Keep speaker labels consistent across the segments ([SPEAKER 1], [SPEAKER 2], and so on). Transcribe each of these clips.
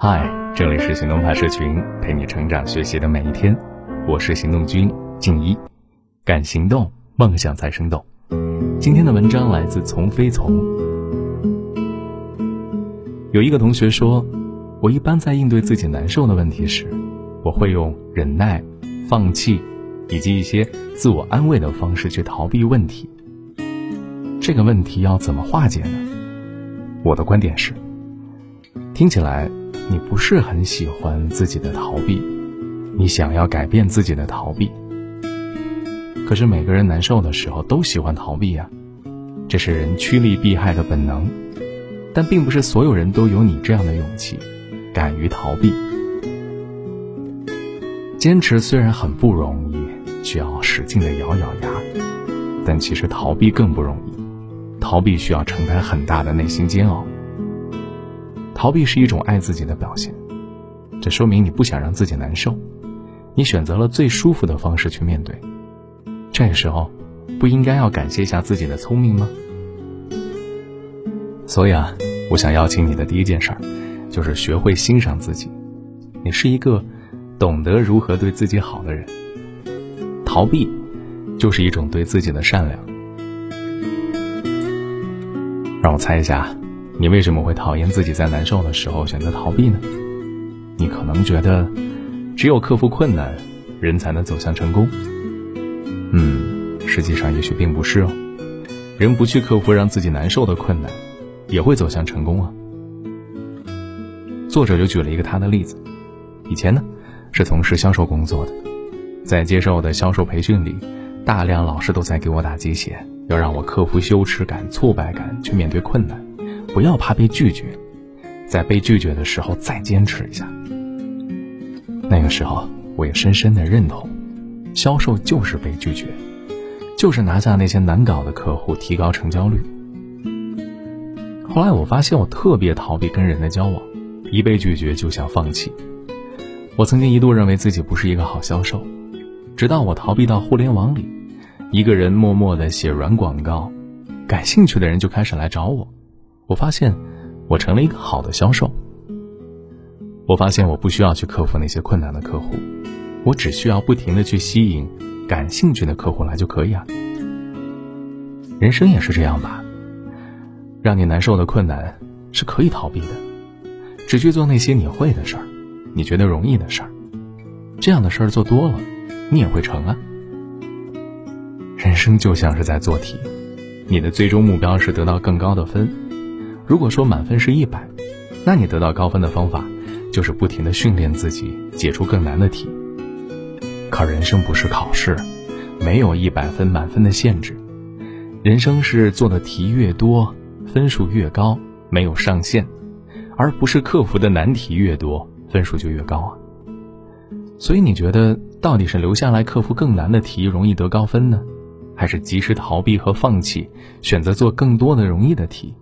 [SPEAKER 1] 嗨，这里是行动派社群，陪你成长学习的每一天。我是行动君静一，敢行动，梦想才生动。今天的文章来自从飞从。有一个同学说，我一般在应对自己难受的问题时，我会用忍耐、放弃，以及一些自我安慰的方式去逃避问题。这个问题要怎么化解呢？我的观点是，听起来。你不是很喜欢自己的逃避，你想要改变自己的逃避。可是每个人难受的时候都喜欢逃避呀，这是人趋利避害的本能。但并不是所有人都有你这样的勇气，敢于逃避。坚持虽然很不容易，需要使劲的咬咬牙，但其实逃避更不容易，逃避需要承担很大的内心煎熬。逃避是一种爱自己的表现，这说明你不想让自己难受，你选择了最舒服的方式去面对。这时候，不应该要感谢一下自己的聪明吗？所以啊，我想邀请你的第一件事儿，就是学会欣赏自己。你是一个懂得如何对自己好的人。逃避，就是一种对自己的善良。让我猜一下。你为什么会讨厌自己在难受的时候选择逃避呢？你可能觉得，只有克服困难，人才能走向成功。嗯，实际上也许并不是哦。人不去克服让自己难受的困难，也会走向成功啊。作者就举了一个他的例子，以前呢是从事销售工作的，在接受的销售培训里，大量老师都在给我打鸡血，要让我克服羞耻感、挫败感，去面对困难。不要怕被拒绝，在被拒绝的时候再坚持一下。那个时候，我也深深的认同，销售就是被拒绝，就是拿下那些难搞的客户，提高成交率。后来我发现，我特别逃避跟人的交往，一被拒绝就想放弃。我曾经一度认为自己不是一个好销售，直到我逃避到互联网里，一个人默默的写软广告，感兴趣的人就开始来找我。我发现，我成了一个好的销售。我发现我不需要去克服那些困难的客户，我只需要不停的去吸引感兴趣的客户来就可以啊。人生也是这样吧，让你难受的困难是可以逃避的，只去做那些你会的事儿，你觉得容易的事儿，这样的事儿做多了，你也会成啊。人生就像是在做题，你的最终目标是得到更高的分。如果说满分是一百，那你得到高分的方法，就是不停的训练自己，解出更难的题。可人生不是考试，没有一百分满分的限制，人生是做的题越多，分数越高，没有上限，而不是克服的难题越多，分数就越高啊。所以你觉得到底是留下来克服更难的题容易得高分呢，还是及时逃避和放弃，选择做更多的容易的题？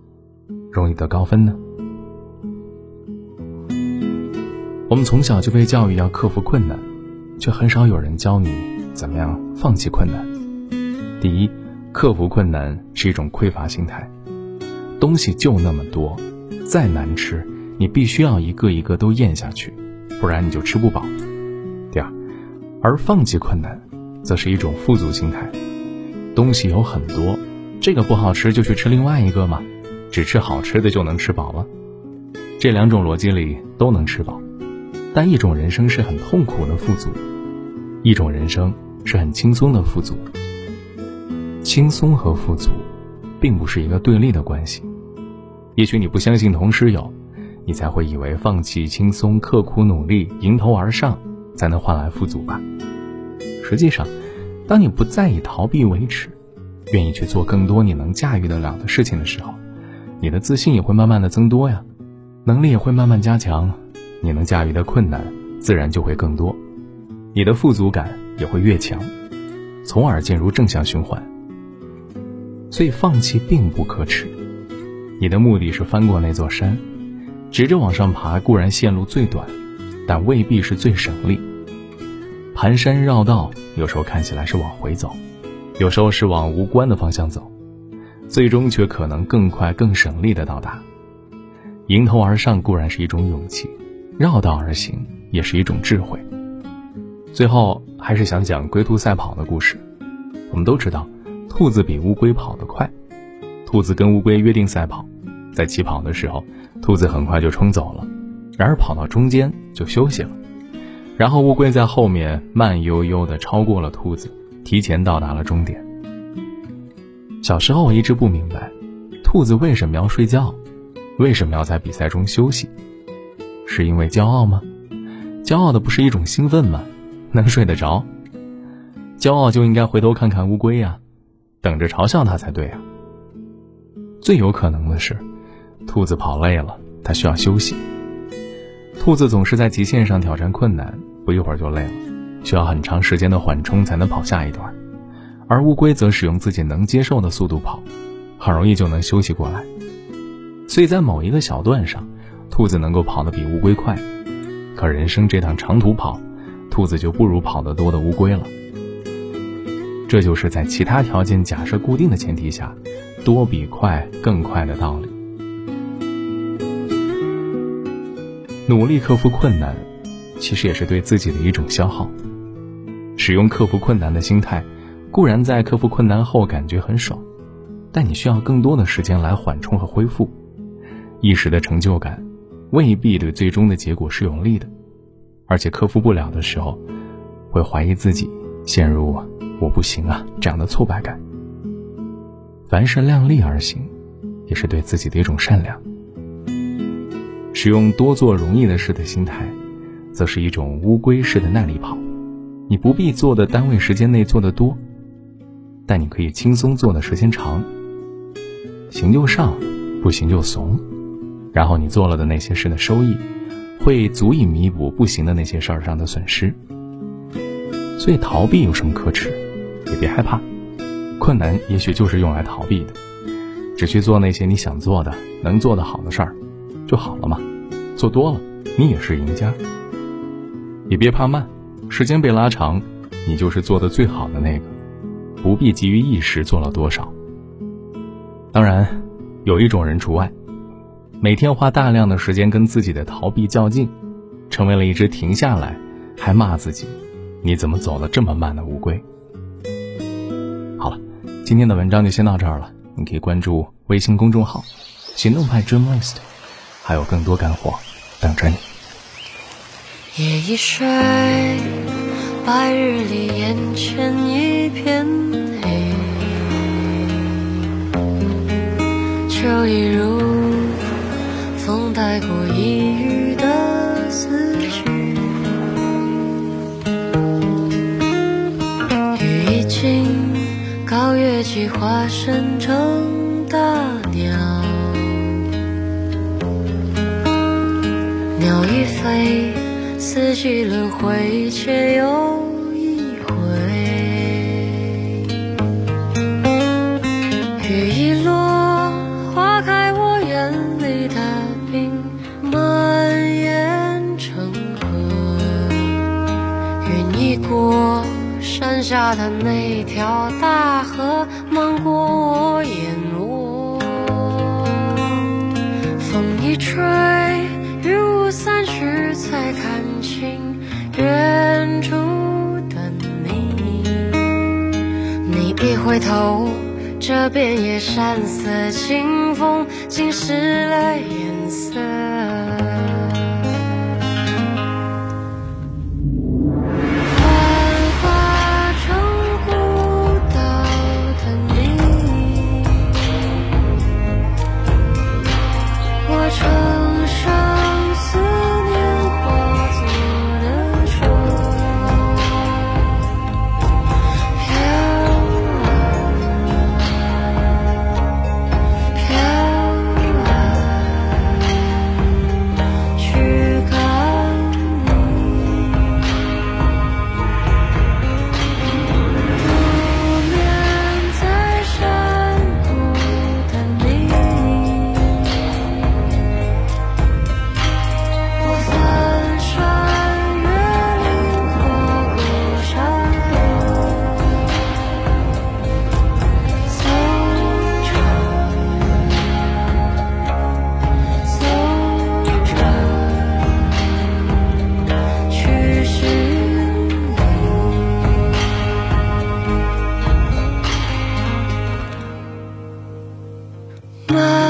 [SPEAKER 1] 容易得高分呢？我们从小就被教育要克服困难，却很少有人教你怎么样放弃困难。第一，克服困难是一种匮乏心态，东西就那么多，再难吃，你必须要一个一个都咽下去，不然你就吃不饱。第二，而放弃困难，则是一种富足心态，东西有很多，这个不好吃就去吃另外一个嘛。只吃好吃的就能吃饱吗？这两种逻辑里都能吃饱，但一种人生是很痛苦的富足，一种人生是很轻松的富足。轻松和富足，并不是一个对立的关系。也许你不相信同时有，你才会以为放弃轻松、刻苦努力、迎头而上，才能换来富足吧。实际上，当你不再以逃避为耻，愿意去做更多你能驾驭得了的事情的时候。你的自信也会慢慢的增多呀，能力也会慢慢加强，你能驾驭的困难自然就会更多，你的富足感也会越强，从而进入正向循环。所以放弃并不可耻，你的目的是翻过那座山，直着往上爬固然线路最短，但未必是最省力。盘山绕道有时候看起来是往回走，有时候是往无关的方向走。最终却可能更快、更省力的到达。迎头而上固然是一种勇气，绕道而行也是一种智慧。最后还是想讲龟兔赛跑的故事。我们都知道，兔子比乌龟跑得快。兔子跟乌龟约定赛跑，在起跑的时候，兔子很快就冲走了，然而跑到中间就休息了。然后乌龟在后面慢悠悠地超过了兔子，提前到达了终点。小时候我一直不明白，兔子为什么要睡觉，为什么要在比赛中休息？是因为骄傲吗？骄傲的不是一种兴奋吗？能睡得着？骄傲就应该回头看看乌龟呀，等着嘲笑它才对啊。最有可能的是，兔子跑累了，它需要休息。兔子总是在极限上挑战困难，不一会儿就累了，需要很长时间的缓冲才能跑下一段。而乌龟则使用自己能接受的速度跑，很容易就能休息过来。所以在某一个小段上，兔子能够跑得比乌龟快。可人生这趟长途跑，兔子就不如跑得多的乌龟了。这就是在其他条件假设固定的前提下，多比快更快的道理。努力克服困难，其实也是对自己的一种消耗。使用克服困难的心态。固然在克服困难后感觉很爽，但你需要更多的时间来缓冲和恢复。一时的成就感未必对最终的结果是有利的，而且克服不了的时候，会怀疑自己，陷入“我不行啊”这样的挫败感。凡事量力而行，也是对自己的一种善良。使用多做容易的事的心态，则是一种乌龟式的耐力跑。你不必做的单位时间内做的多。但你可以轻松做的时间长，行就上，不行就怂，然后你做了的那些事的收益，会足以弥补不行的那些事儿上的损失。所以逃避有什么可耻？也别害怕，困难也许就是用来逃避的，只去做那些你想做的、能做的好的事儿，就好了嘛。做多了，你也是赢家。也别怕慢，时间被拉长，你就是做的最好的那个。不必急于一时做了多少。当然，有一种人除外，每天花大量的时间跟自己的逃避较劲，成为了一只停下来还骂自己“你怎么走得这么慢”的乌龟。好了，今天的文章就先到这儿了。你可以关注微信公众号“行动派 Dreamlist”，还有更多干货等着你。夜已睡，白日里眼前一片黑。秋意如风带过一隅的思绪，雨已尽，高月季化身成大鸟，鸟已飞，四季轮回，且又
[SPEAKER 2] 一回。雨一落，花开我眼里的冰，蔓延成河。云一过，
[SPEAKER 1] 山下的那条大河，漫过我眼窝。风一吹。云雾散去，才看清远处的你。你一回头，这遍野山色清风，浸湿了颜色。smile